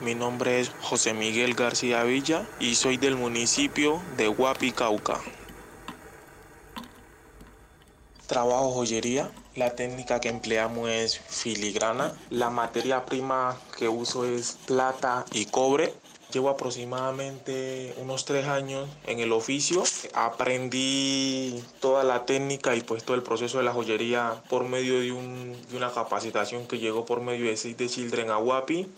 Mi nombre es José Miguel García Villa y soy del municipio de Huapi, Cauca. Trabajo joyería. La técnica que empleamos es filigrana. La materia prima que uso es plata y cobre. Llevo aproximadamente unos tres años en el oficio. Aprendí toda la técnica y pues todo el proceso de la joyería por medio de, una capacitación que llegó por medio de Save Children a Huapi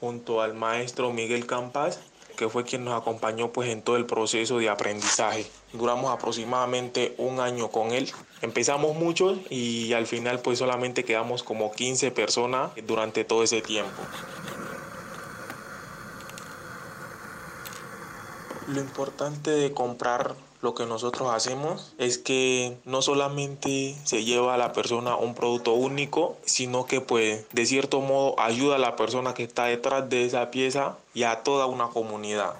junto al maestro Miguel Campas que fue quien nos acompañó pues en todo el proceso de aprendizaje. Duramos aproximadamente un año con él. Empezamos muchos y al final pues solamente quedamos como 15 personas durante todo ese tiempo. Lo importante de comprar lo que nosotros hacemos es que no solamente se lleva a la persona un producto único, sino que pues de cierto modo ayuda a la persona que está detrás de esa pieza y a toda una comunidad.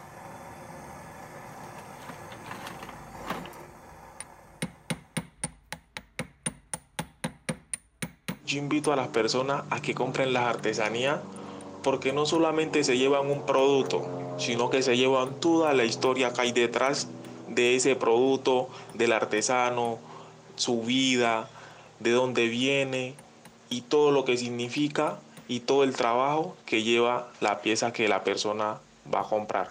Yo invito a las personas a que compren las artesanías porque no solamente se llevan un producto, sino que se llevan toda la historia que hay detrás de ese producto, del artesano, su vida, de dónde viene y todo lo que significa y todo el trabajo que lleva la pieza que la persona va a comprar.